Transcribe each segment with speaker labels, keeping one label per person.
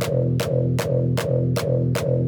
Speaker 1: Thank you.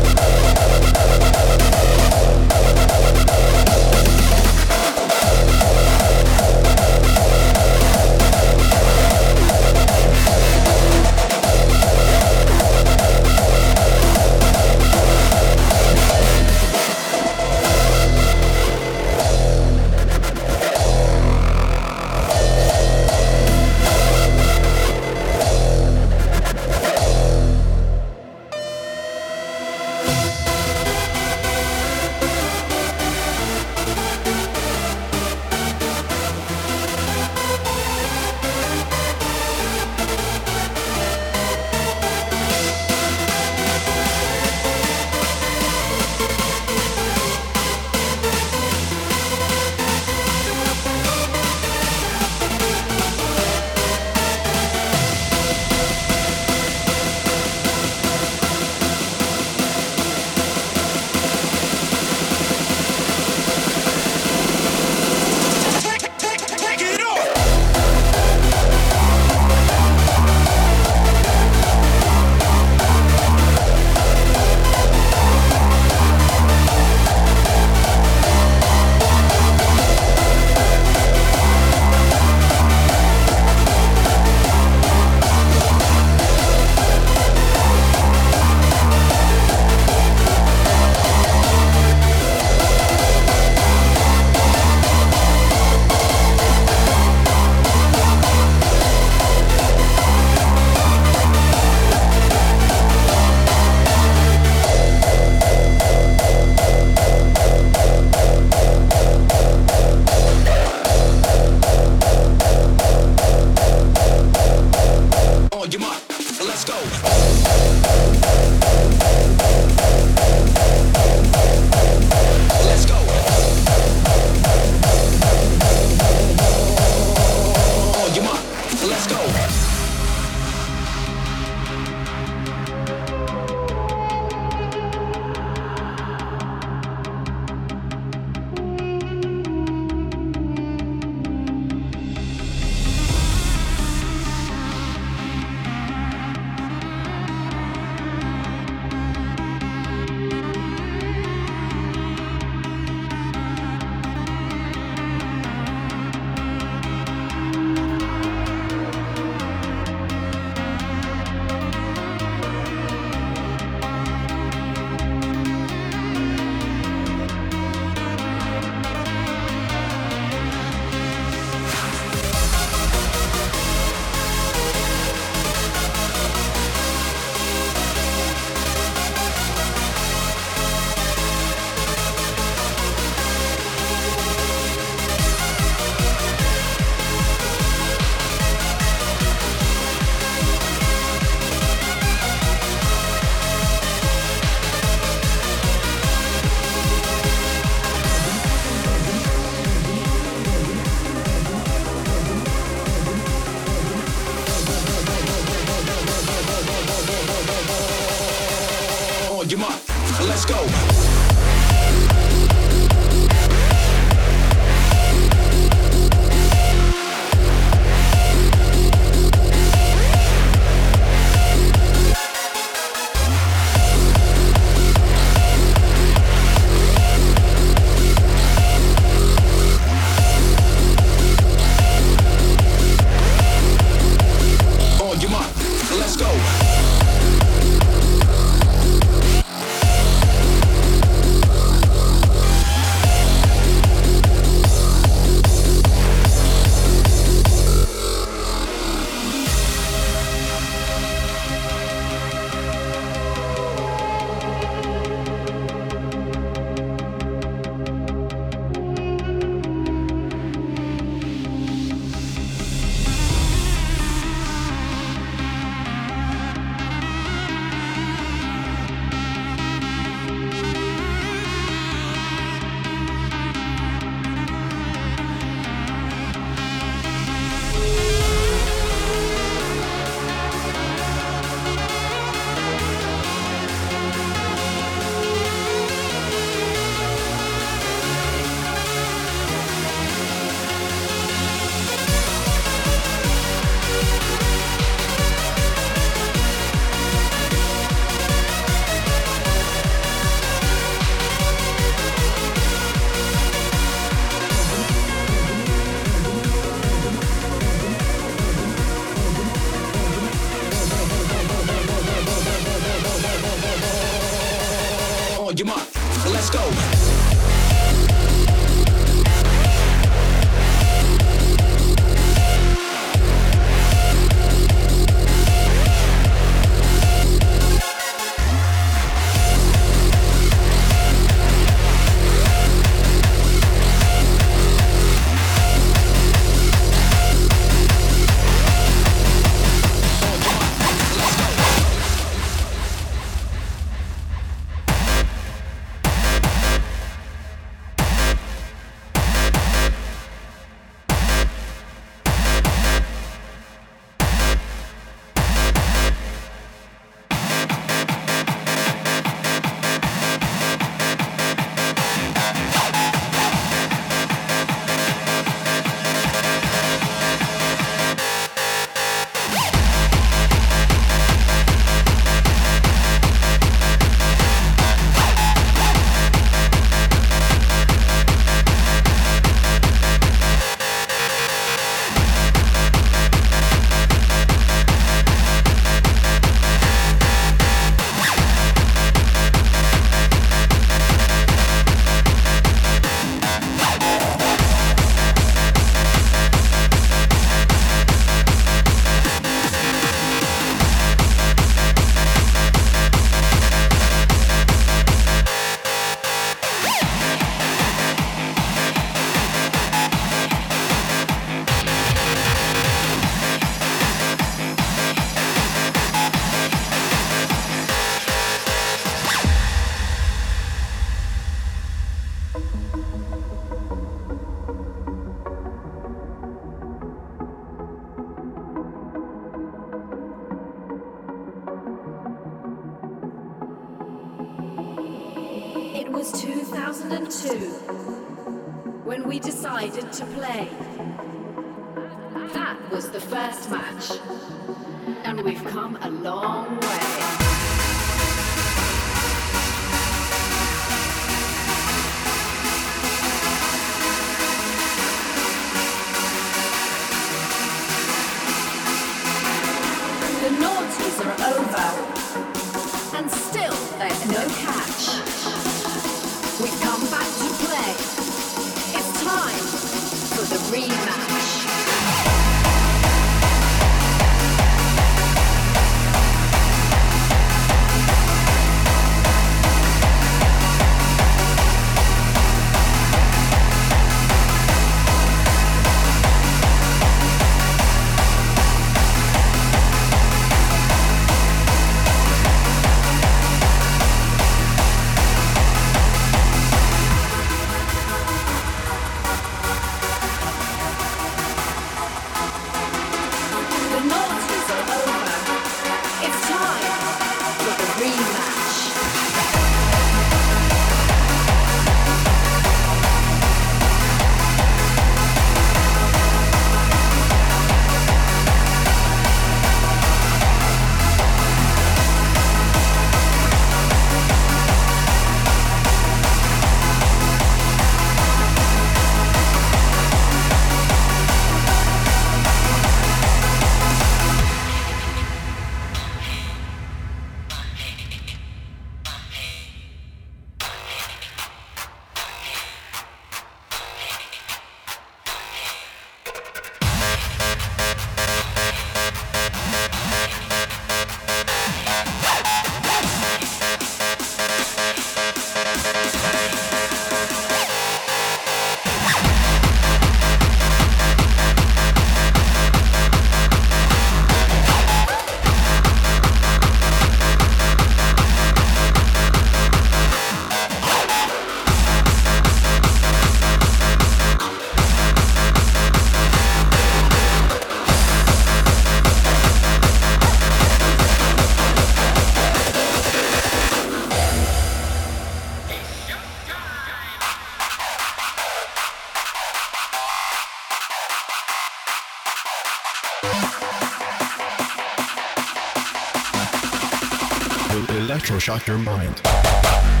Speaker 1: will
Speaker 2: electroshock your mind.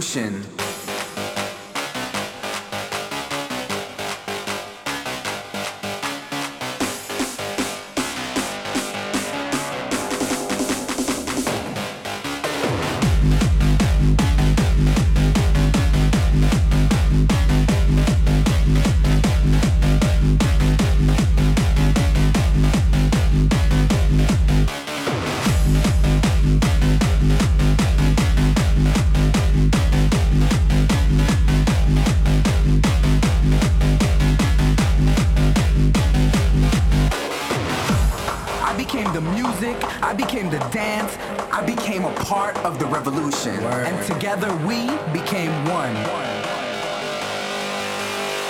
Speaker 3: Musical part of the revolution. And together we became one.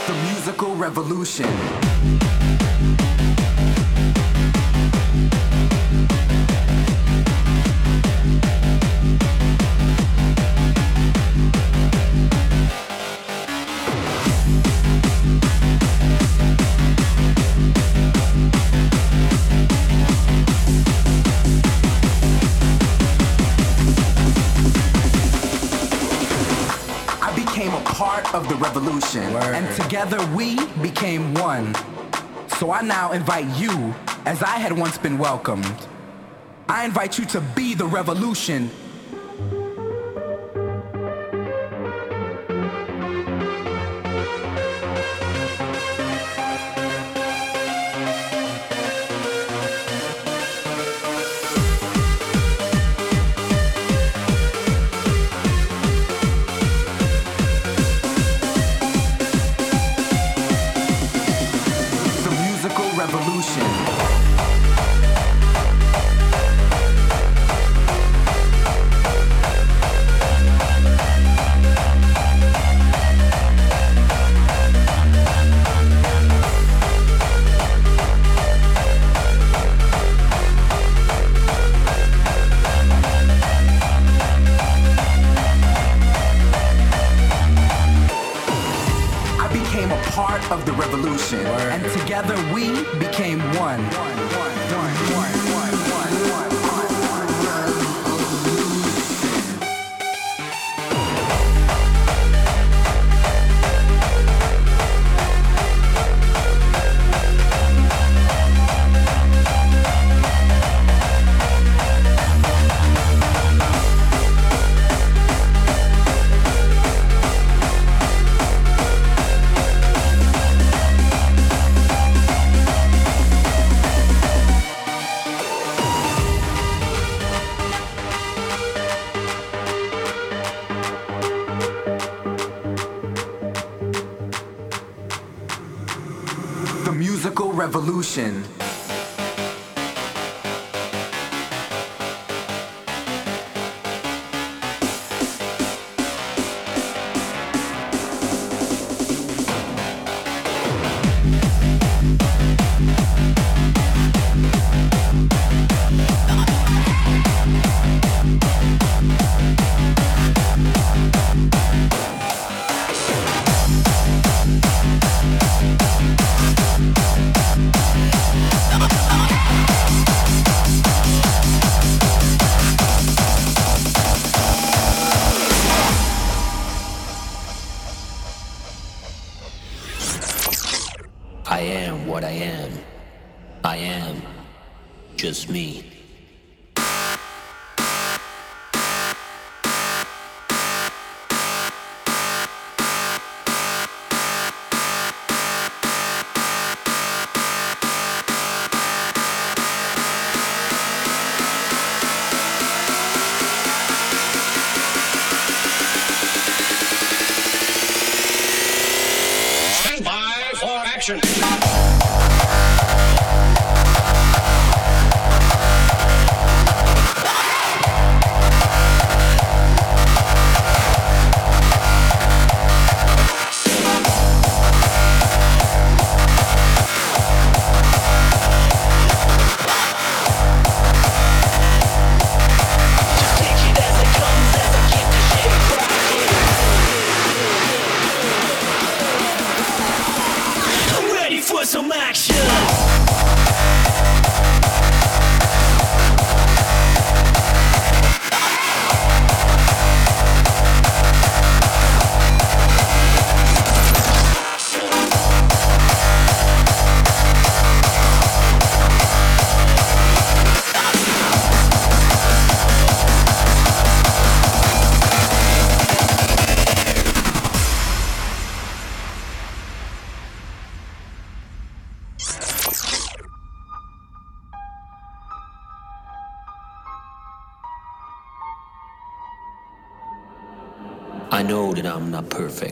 Speaker 3: The musical revolution. The revolution. And together we became one. So I now invite you, as I had once been welcomed. I invite you to be the revolution. Perfect.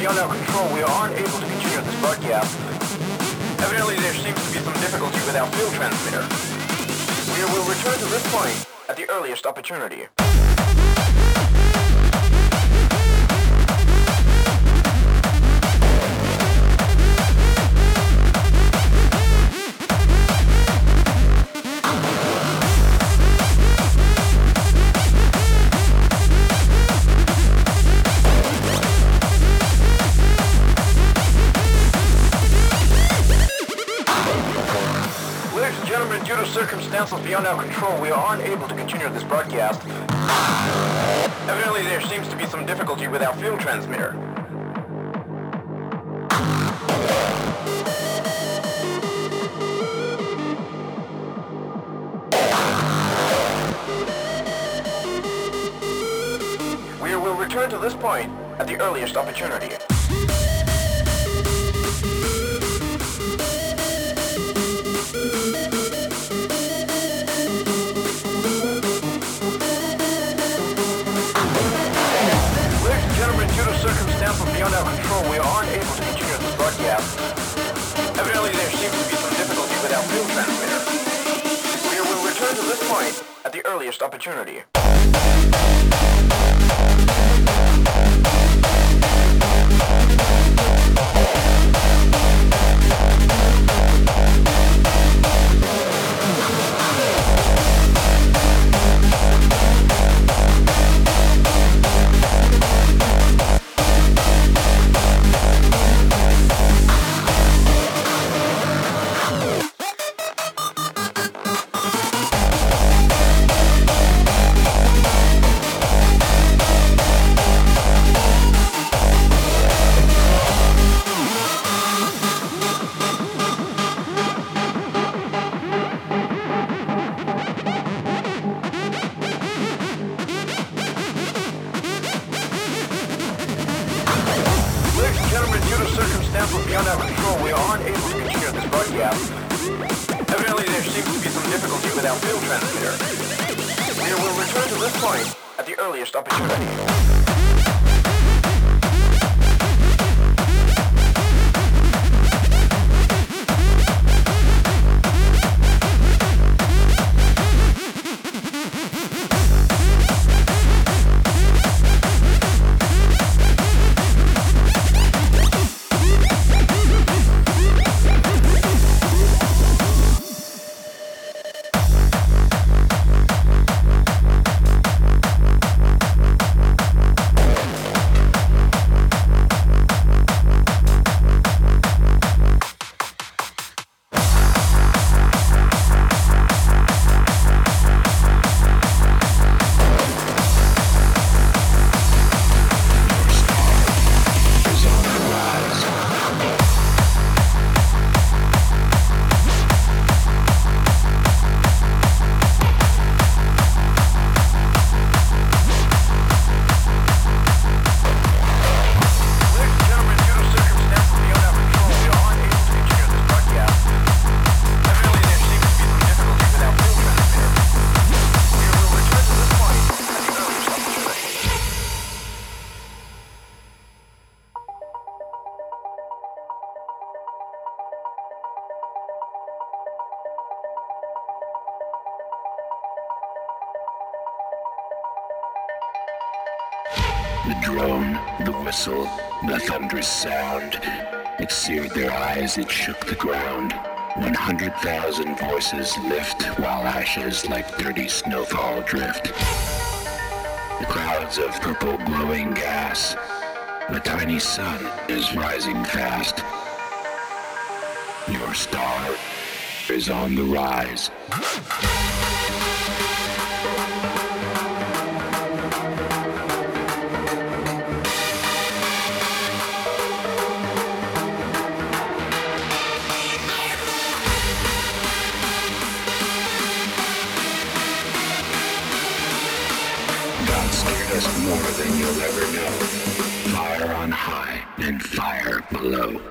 Speaker 3: beyond our control. We
Speaker 4: are unable to continue this broadcast. Evidently, there seems to be
Speaker 5: some difficulty with our field transmitter. We will return to this point at the
Speaker 6: earliest opportunity. cancelled beyond our control. We are unable to continue this broadcast. Evidently, there seems to be some difficulty with our field transmitter. We will return to this point at the earliest opportunity. yeah. There seems to be some difficulty with our field transmitter. We will return to this point at the earliest opportunity.
Speaker 7: The drone, the whistle, the thunderous sound. It seared their eyes, it shook the ground. 100,000 voices lift while ashes like dirty snowfall drift. The clouds of purple glowing gas. The tiny sun is rising fast. Your star is on the rise.
Speaker 8: low.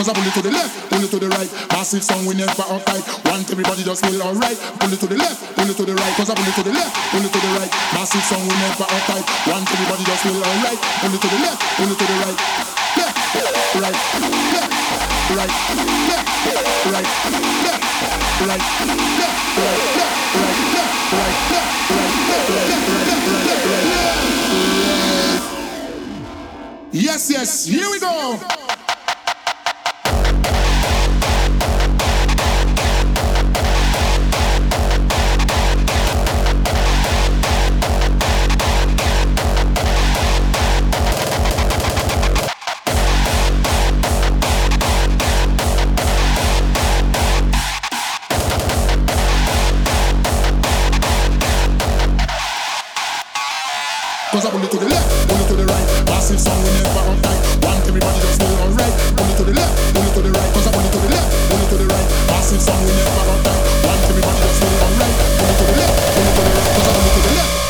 Speaker 9: Cause I pull it to the left, pull it to the right. Massive song we never uptight. Want everybody just feel alright. Pull it to the left, pull it to the right. Cause I pull it to the left, pull it to the right. Massive song we never uptight. Want everybody just feel alright. Pull it to the left, pull it to the right. Left, right, left, right, left, right, left, right, left, right, left, right, left, right, left, right, left, right, left, right. Yes, yes, here we go. Cause I pull it to the left, pull to the right. Massive song we never uptight. Want everybody just feel alright. Pull it to the left, pull to the right. Cause I pull it to the left, pull to the right. Massive song we never uptight. Want everybody just feel alright. Pull it to the left, pull to the right. Cause I pull it to the left.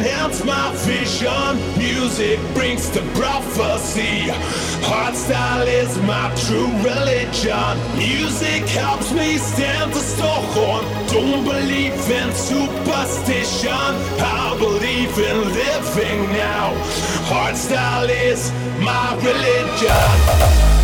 Speaker 5: Enhance my vision. Music brings the prophecy. Hardstyle is my true religion. Music helps me stand the storm. Don't believe in superstition. I believe in living now. Hardstyle is my religion.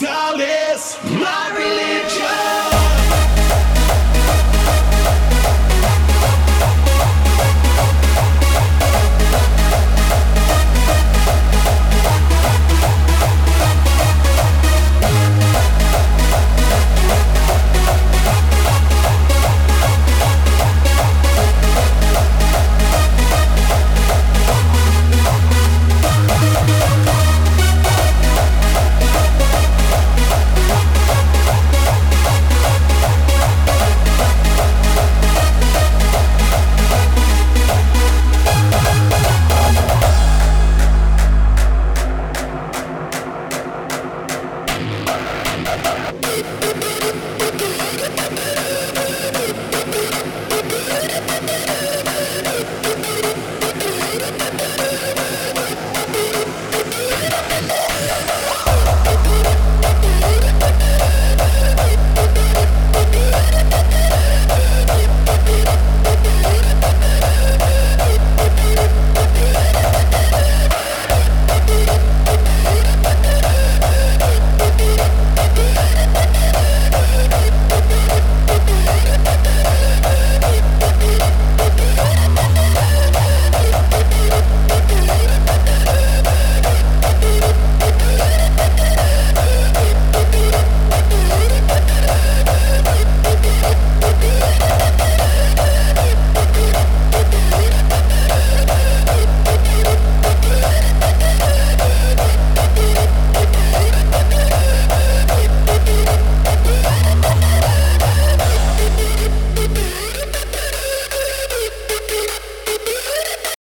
Speaker 5: God is my religion.